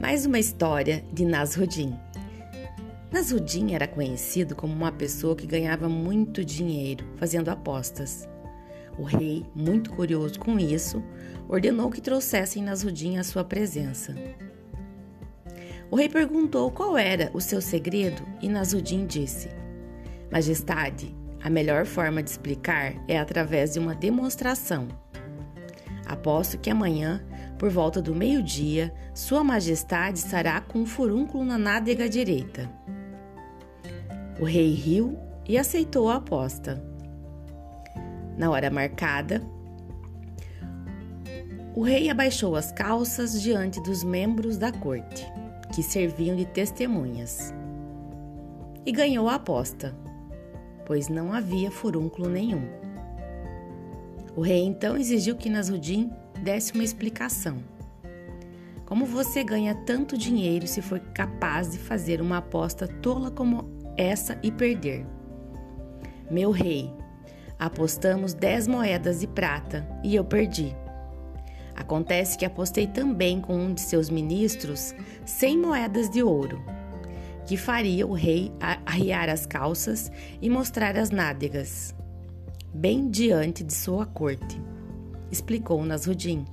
Mais uma história de Nasruddin. Nasruddin era conhecido como uma pessoa que ganhava muito dinheiro fazendo apostas. O rei, muito curioso com isso, ordenou que trouxessem Nasruddin à sua presença. O rei perguntou qual era o seu segredo e Nasruddin disse: Majestade, a melhor forma de explicar é através de uma demonstração. Aposto que amanhã por volta do meio-dia, Sua Majestade estará com um furúnculo na nádega direita. O rei riu e aceitou a aposta. Na hora marcada, o rei abaixou as calças diante dos membros da corte, que serviam de testemunhas, e ganhou a aposta, pois não havia furúnculo nenhum. O rei então exigiu que Nasruddin desse uma explicação. Como você ganha tanto dinheiro se for capaz de fazer uma aposta tola como essa e perder? Meu rei, apostamos 10 moedas de prata e eu perdi. Acontece que apostei também com um de seus ministros 100 moedas de ouro, que faria o rei arriar as calças e mostrar as nádegas, bem diante de sua corte explicou Nasruddin.